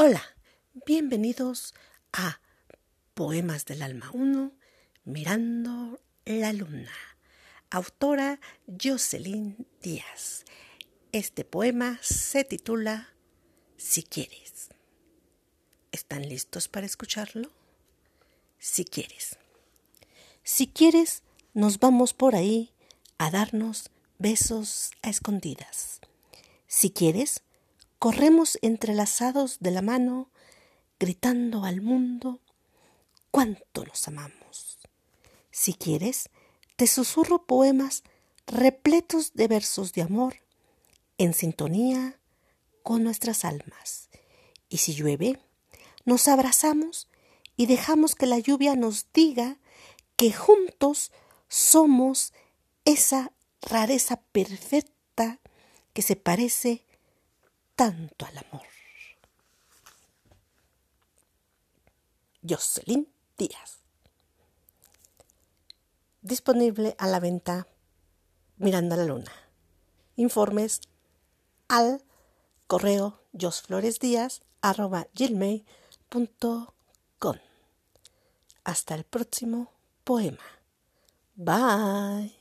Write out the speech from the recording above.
Hola, bienvenidos a Poemas del Alma 1, Mirando la Luna. Autora Jocelyn Díaz. Este poema se titula Si quieres. ¿Están listos para escucharlo? Si quieres. Si quieres, nos vamos por ahí a darnos besos a escondidas. Si quieres, corremos entrelazados de la mano, gritando al mundo cuánto nos amamos. Si quieres, te susurro poemas repletos de versos de amor, en sintonía con nuestras almas. Y si llueve, nos abrazamos y dejamos que la lluvia nos diga que juntos somos esa rareza perfecta que se parece tanto al amor. Jocelyn Díaz. Disponible a la venta Mirando a la Luna. Informes al correo josfloresdíaz.com. Hasta el próximo poema. Bye.